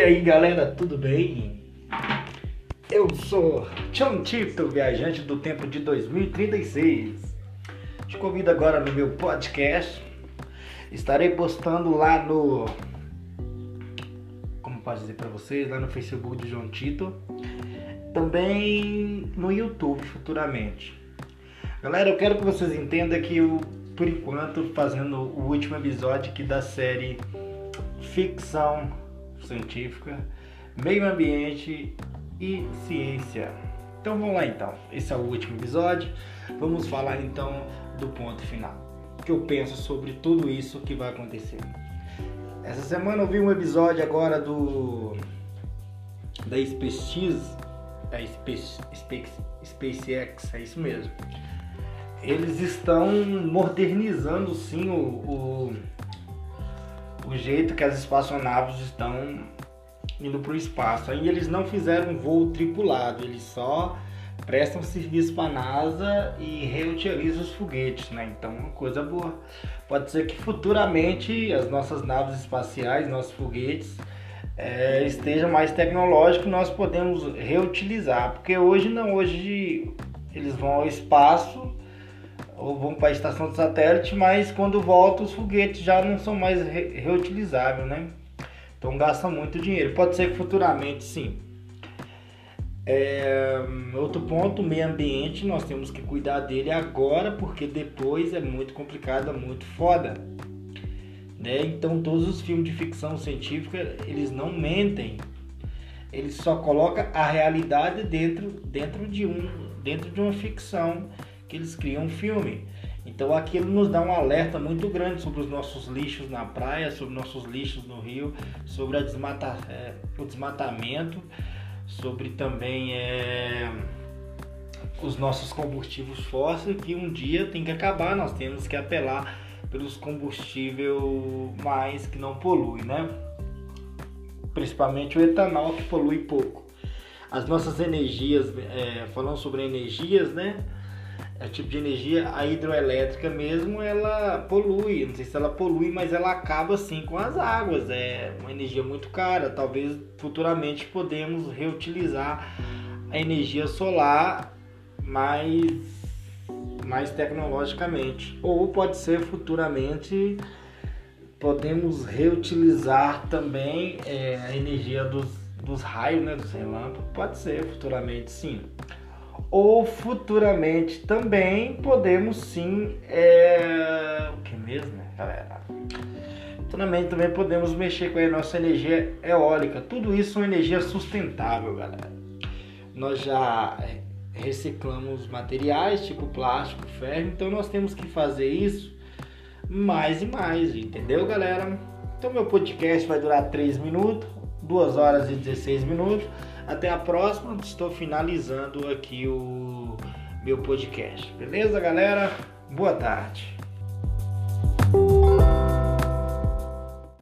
E aí galera, tudo bem? Eu sou John Tito, viajante do tempo de 2036. Te convido agora no meu podcast. Estarei postando lá no. Como posso dizer para vocês? Lá no Facebook de João Tito. Também no YouTube futuramente. Galera, eu quero que vocês entendam que eu, por enquanto, fazendo o último episódio aqui da série Ficção Científica, Meio Ambiente e Ciência. Então vamos lá então. Esse é o último episódio. Vamos falar então do ponto final. Que eu penso sobre tudo isso que vai acontecer. Essa semana eu vi um episódio agora do da SpaceX, da Space, Space, SpaceX, é isso mesmo eles estão modernizando sim o, o, o jeito que as espaçonaves estão indo para o espaço. Aí eles não fizeram um voo tripulado, eles só prestam serviço para a NASA e reutilizam os foguetes, né? Então, uma coisa boa. Pode ser que futuramente as nossas naves espaciais, nossos foguetes, é, estejam mais tecnológicos, nós podemos reutilizar, porque hoje não, hoje eles vão ao espaço ou vão para a estação de satélite, mas quando voltam os foguetes já não são mais re reutilizáveis, né? Então gasta muito dinheiro. Pode ser que futuramente sim. É, outro ponto, meio ambiente, nós temos que cuidar dele agora, porque depois é muito complicado, é muito foda. Né? Então todos os filmes de ficção científica, eles não mentem. Eles só colocam a realidade dentro, dentro, de, um, dentro de uma ficção que eles criam um filme. Então aquilo nos dá um alerta muito grande sobre os nossos lixos na praia, sobre nossos lixos no rio, sobre desmata, é, o desmatamento, sobre também é, os nossos combustíveis fósseis que um dia tem que acabar, nós temos que apelar pelos combustíveis mais que não poluem, né? Principalmente o etanol que polui pouco. As nossas energias, é, falando sobre energias, né? É tipo de energia, a hidroelétrica mesmo, ela polui. Não sei se ela polui, mas ela acaba assim com as águas. É uma energia muito cara. Talvez futuramente podemos reutilizar a energia solar mais, mais tecnologicamente. Ou pode ser futuramente podemos reutilizar também é, a energia dos, dos raios, né, dos relâmpagos. Pode ser futuramente, sim ou futuramente também podemos sim é... o que mesmo galera? Futuramente também podemos mexer com a nossa energia eólica. Tudo isso é uma energia sustentável galera. Nós já reciclamos materiais tipo plástico ferro então nós temos que fazer isso mais e mais entendeu galera? Então meu podcast vai durar 3 minutos 2 horas e 16 minutos até a próxima. Estou finalizando aqui o meu podcast. Beleza, galera? Boa tarde.